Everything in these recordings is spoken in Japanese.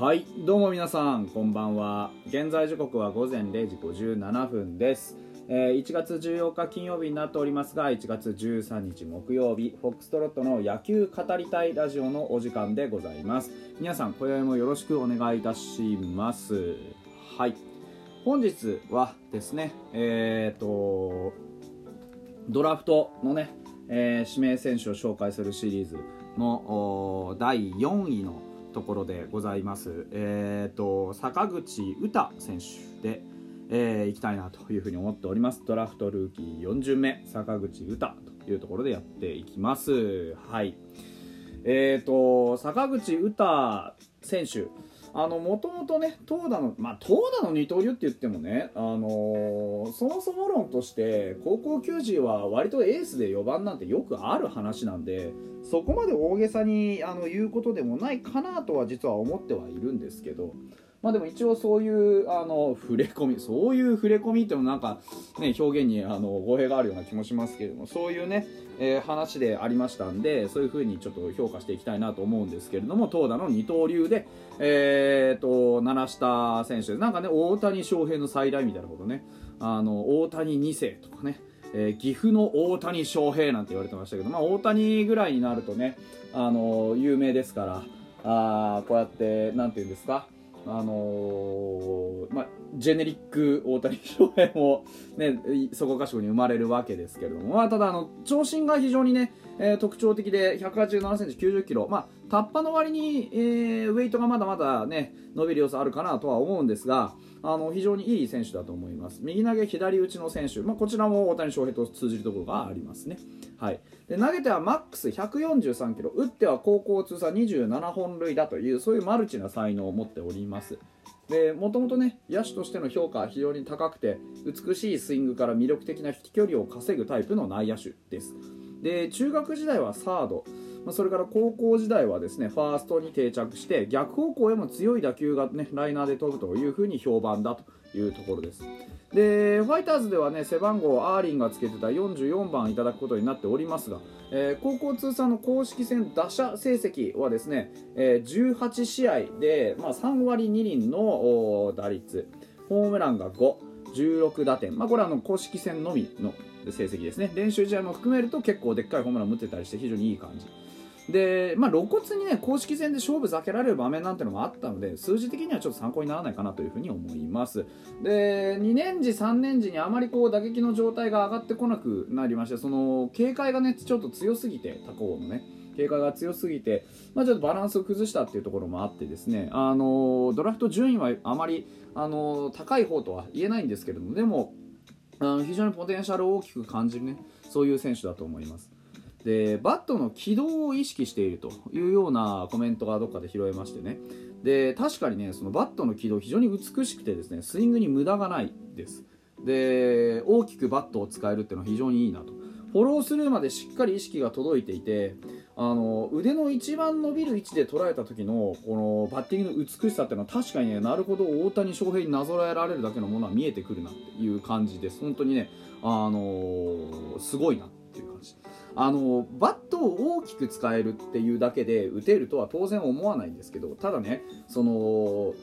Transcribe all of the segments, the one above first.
はいどうも皆さんこんばんは。現在時刻は午前0時57分です、えー1月14日金曜日になっておりますが1月13日木曜日フォックストロットの野球語りたいラジオのお時間でございます。皆さん今宵もよろしくお願いいたします。はい本日はですねえっ、とドラフトのね、えー指名選手を紹介するシリーズのおー第4位のところでございます、えー、と坂口詩選手で、えーいきたいなというふうに思っております。ドラフトルーキー4巡目坂口詩というところでやっていきます。はい。えー、と坂口詩選手あのもともとね投打のまあ投打の二刀流って言ってもねあのーそもそも論として高校球児は割とエースで4番なんてよくある話なんでそこまで大げさにあの言うことでもないかなとは実は思ってはいるんですけどまあでも一応そういうあの触れ込みそういう触れ込みってなんかね表現にあの語弊があるような気もしますけれどもそういうね、えー話でありましたんでそういうふうにちょっと評価していきたいなと思うんですけれども投打の二刀流でえー、と鳴らした選手なんかね大谷翔平の再来みたいなことね。あの大谷2世とかねえー岐阜の大谷翔平なんて言われてましたけど、まあ、大谷ぐらいになるとね、あの有名ですからあこうやってなんて言うんですか、あのーまあ、ジェネリック大谷翔平も、ね、そこかしこに生まれるわけですけれども、まあ、ただあの長身が非常にね、えー特徴的で1 8 7センチ9 0キロ、まあ、タッパの割に、えーウェイトがまだまだね伸びる要素あるかなとは思うんですがあの非常にいい選手だと思います。右投げ左打ちの選手、まあ、こちらも大谷翔平と通じるところがありますね、はい、で投げてはマックス143キロ。打っては高校通算27本塁打というそういうマルチな才能を持っております。でもともとね野手としての評価は非常に高くて美しいスイングから魅力的な飛距離を稼ぐタイプの内野手です。で中学時代はサード。まあそれから高校時代はですねファーストに定着して逆方向へも強い打球が、ね、ライナーで飛ぶというふうに評判だというところです。でファイターズではね背番号アーリンがつけてた44番いただくことになっておりますが、えー高校通算の公式戦打者成績はですね、えー18試合で、まあ、3割2厘の打率。ホームランが5 16打点、まあ、これはの公式戦のみの成績ですね。練習試合も含めると結構でっかいホームランを打ってたりして非常にいい感じ。で、まあ、露骨にね公式戦で勝負避けられる場面なんてのもあったので数字的にはちょっと参考にならないかなというふうに思います。で2年時3年時にあまりこう打撃の状態が上がってこなくなりましてその警戒がねちょっと強すぎて他校のね警戒が強すぎて、まあ、ちょっとバランスを崩したっていうところもあってですねあのドラフト順位はあまりあの高い方とは言えないんですけれどもでもあの非常にポテンシャルを大きく感じるね。そういう選手だと思います。でバットの軌道を意識しているというようなコメントがどっかで拾えましてね。で確かにねそのバットの軌道非常に美しくてですねスイングに無駄がないです。で大きくバットを使えるっていうのは非常にいいなと。フォロースルーまでしっかり意識が届いていてあの腕の一番伸びる位置で捉えた時のこのバッティングの美しさっていうのは確かにねなるほど大谷翔平になぞらえられるだけのものは見えてくるなっていう感じです。本当にねあのすごいなっていう感じ。あのバットを大きく使えるっていうだけで打てるとは当然思わないんですけどただねその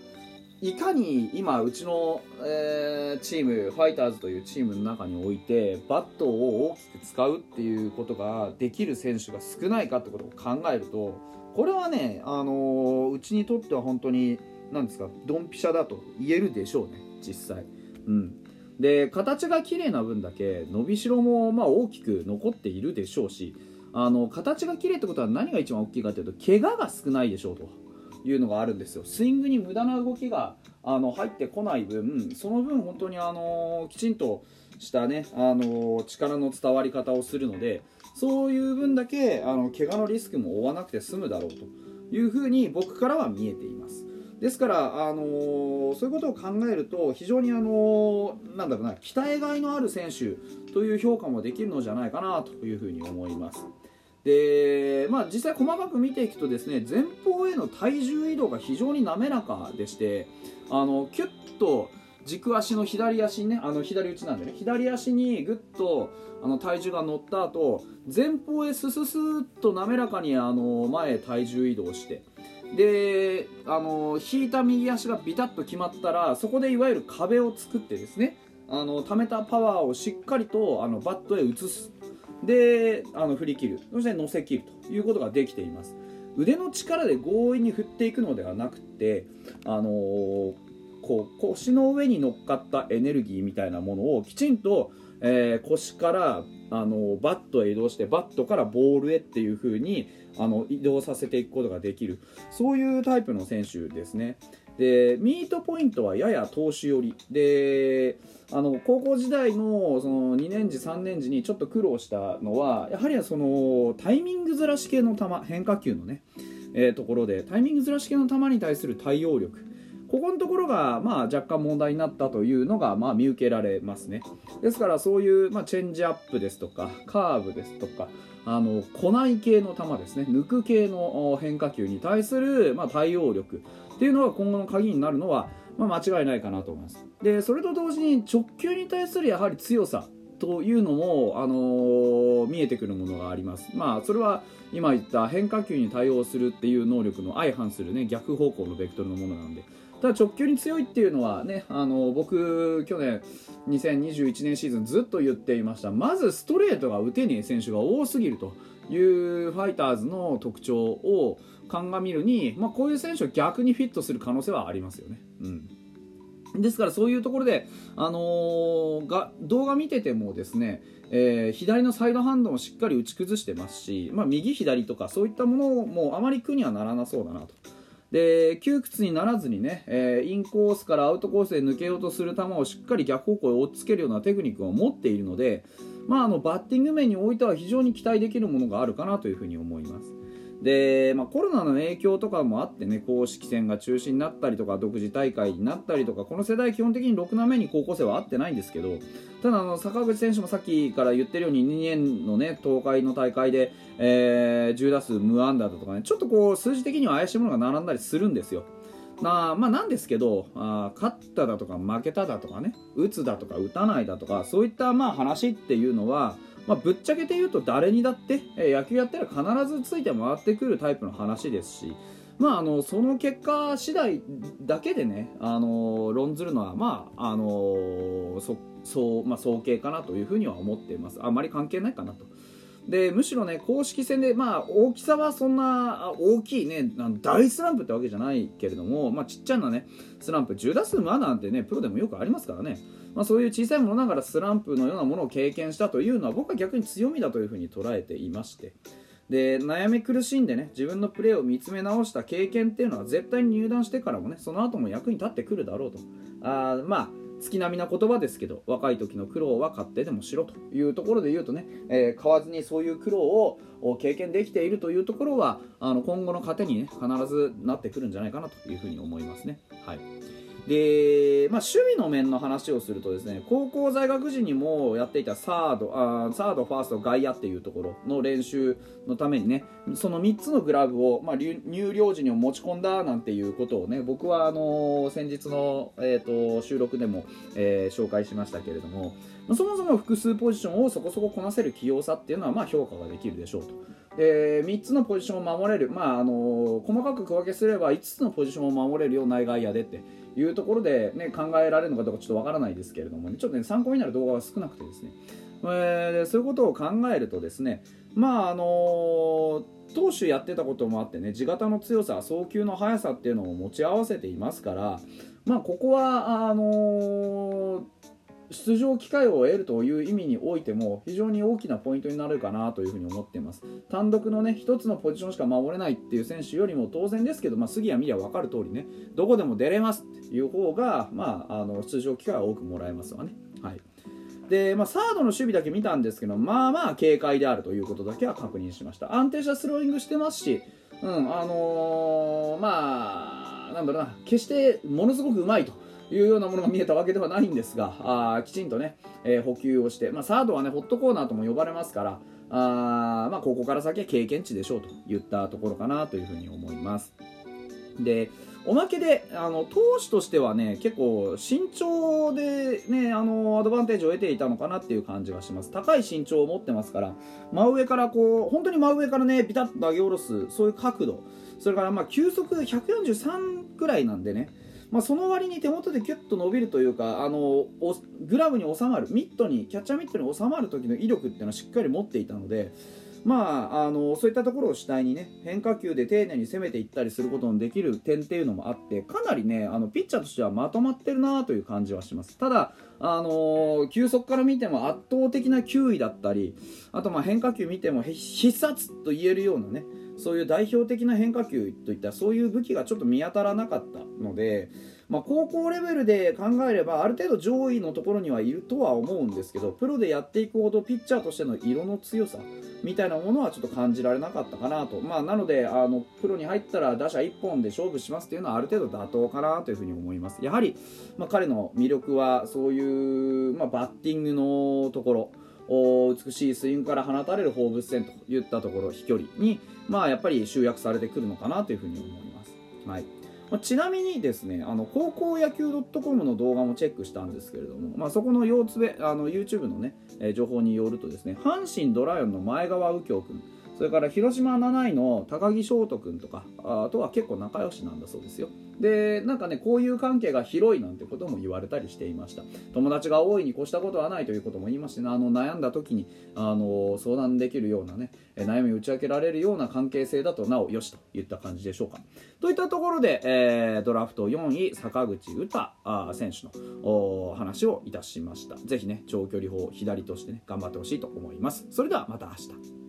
いかに今うちの、えーチームファイターズというチームの中においてバットを大きく使うっていうことができる選手が少ないかってことを考えるとこれはね、あのうちにとっては本当に何ですかドンピシャだと言えるでしょうね実際。うんで形が綺麗な分だけ伸びしろもまあ大きく残っているでしょうしあの形が綺麗ってことは何が一番大きいかというと怪我が少ないでしょうというのがあるんですよスイングに無駄な動きがあの入ってこない分その分本当にあのきちんとしたねあの力の伝わり方をするのでそういう分だけあの怪我のリスクも負わなくて済むだろうというふうに僕からは見えていますですから、あのーそういうことを考えると非常に、あのーなんだろうな鍛えがいのある選手という評価もできるのじゃないかなというふうに思います。でまあ、実際細かく見ていくとですね前方への体重移動が非常に滑らかでしてあのキュッと軸足の左足にねあの左打ちなんでね左足にグッとあの体重が乗った後前方へスススッと滑らかにあの前へ体重移動してであの引いた右足がビタッと決まったらそこでいわゆる壁を作ってですねあの溜めたパワーをしっかりとあのバットへ移すであの振り切る。そして乗せ切るということができています。腕の力で強引に振っていくのではなくてあのー、こう腰の上に乗っかったエネルギーみたいなものをきちんと、えー、腰からあのバットへ移動してバットからボールへっていう風にあの移動させていくことができる。そういうタイプの選手ですね。でミートポイントはやや投手寄り。であの高校時代のその2年時3年時にちょっと苦労したのはやはりそのタイミングずらし系の球変化球のね、えー、ところでタイミングずらし系の球に対する対応力。ここのところが、まあ、若干問題になったというのが、まあ、見受けられますね。ですからそういう、まあ、チェンジアップですとかカーブですとかあの来ない系の球ですね。抜く系の変化球に対する、まあ、対応力。っていうのが今後の鍵になるのは、まあ、間違いないかなと思いますでそれと同時に直球に対するやはり強さというのも、あのー、見えてくるものがあります。まあ、それは今言った変化球に対応するっていう能力の相反するね、逆方向のベクトルのものなんで。ただ直球に強いっていうのはね、あの、僕、去年2021年シーズンずっと言っていました。まずストレートが打てねえ選手が多すぎるというファイターズの特徴を鑑みるに、まあ、こういう選手は逆にフィットする可能性はありますよね。うんですからそういうところで、あのー、が動画見ててもですね、えー、左のサイドハンドもしっかり打ち崩してますし、まあ、右左とかそういったものもあまり苦にはならなそうだなと。で窮屈にならずにね、えー、インコースからアウトコースへ抜けようとする球をしっかり逆方向へ押っつけるようなテクニックを持っているので、まあ、あのバッティング面においては非常に期待できるものがあるかなというふうに思います。で、まあ、コロナの影響とかもあってね公式戦が中止になったりとか独自大会になったりとかこの世代基本的に6な目に高校生は会ってないんですけどただあの坂口選手もさっきから言ってるように2年のね東海の大会で、えー、10打数無安打だとかねちょっとこう数字的には怪しいものが並んだりするんですよ。まあ、まあ、なんですけどあ勝っただとか負けただとかね打つだとか打たないだとかそういったまあ話っていうのはまあ、ぶっちゃけて言うと誰にだって、え野球やったら必ずついて回ってくるタイプの話ですし、まあ、あのその結果次第だけでね、あの論ずるのは、まああのそそうまあ、早計かなというふうには思っていますあまり関係ないかなと。でむしろね公式戦で、まあ、大きさはそんな大きいね大スランプってわけじゃないけれども、まあ、ちっちゃなねスランプ10打数まなんてねプロでもよくありますからねまあ、そういう小さいものながらスランプのようなものを経験したというのは僕は逆に強みだというふうに捉えていまして。で悩み苦しんでね自分のプレーを見つめ直した経験っていうのは絶対に入団してからもねその後も役に立ってくるだろうと。あまあ月並みな言葉ですけど若い時の苦労は勝手でもしろというところで言うとね、えー、買わずにそういう苦労を経験できているというところはあの今後の糧にね必ずなってくるんじゃないかなというふうに思いますね。はい。で、まあ、趣味の面の話をするとですね高校在学時にもやっていたサードあーサードファースト外野っていうところの練習のためにねその3つのグラブを、まあ、入寮時に持ち込んだなんていうことをね僕はあのー、先日の、えーと、収録でも、えー、紹介しましたけれどもそもそも複数ポジションをそこそここなせる器用さっていうのはまあ評価ができるでしょうと。で3つのポジションを守れる、まああの細かく区分けすれば5つのポジションを守れるよう内外野でっていうところで、ね、考えられるのかどうかちょっとわからないですけれども、ね、ちょっと、ね、参考になる動画が少なくてですね、えー、そういうことを考えるとですね、まああの投手やってたこともあってね地型の強さ送球の速さっていうのを持ち合わせていますから、まあ、ここはあのー出場機会を得るという意味においても非常に大きなポイントになるかなというふに思っています単独のね1つのポジションしか守れないっていう選手よりも当然ですけど、まあ、杉谷見りゃ分かる通りねどこでも出れますっていう方が、まあ、あの出場機会は多くもらえますわね。はいで、まあ、サードの守備だけ見たんですけど、まあまあ軽快であるということだけは確認しました。安定したスローイングしてますし、うん、あのー、まあ、なんだろうな、決してものすごくうまいというようなものが見えたわけではないんですがあきちんとね、えー、補給をして、まあ、サードはねホットコーナーとも呼ばれますからあ、まあ、ここから先は経験値でしょうといったところかなというふうに思います。でおまけであの投手としてはね結構身長で、ね、あのアドバンテージを得ていたのかなっていう感じがします高い身長を持ってますから真上からこう本当に真上からねビタッと上げ下ろすそういう角度それからまあ球速143くらいなんでねまあ、その割に手元でキュッと伸びるというかあのグラブに収まるミットにキャッチャーミットに収まる時の威力っていうのはしっかり持っていたのでまあ、あのそういったところを主体にね変化球で丁寧に攻めていったりすることのできる点っていうのもあってかなりねあのピッチャーとしてはまとまってるなという感じはします。ただ、あの球速から見ても圧倒的な球威だったりあとまあ変化球見ても必殺と言えるようなねそういう代表的な変化球といったそういう武器がちょっと見当たらなかったので、まあ、高校レベルで考えればある程度上位のところにはいるとは思うんですけどプロでやっていくほどピッチャーとしての色の強さみたいなものはちょっと感じられなかったかなと、まあ、なのであのプロに入ったら打者1本で勝負しますっていうのはある程度妥当かなというふに思います。やはり、まあ、彼の魅力はそういう、ま、バッティングのところ美しいスイングから放たれる放物線といったところ飛距離に、まあ、やっぱり集約されてくるのかなというふうに思います。はいまあ、ちなみにですねあの高校野球 .com の動画もチェックしたんですけれども、まあ、そこのつべあの YouTube のね、えー、情報によるとですね阪神ドライオンの前川右京君それから広島7位の高木翔斗君とかあとは結構仲良しなんだそうですよ。でなんかねこういう関係が広いなんてことも言われたりしていました。友達が多いに越したことはないということも言いましてねあの悩んだ時にあの相談できるようなね悩みを打ち明けられるような関係性だとなおよしといった感じでしょうか。といったところで、えー、ドラフト4位坂口詩選手の話をいたしました。ぜひね長距離砲左としてね頑張ってほしいと思います。それではまた明日。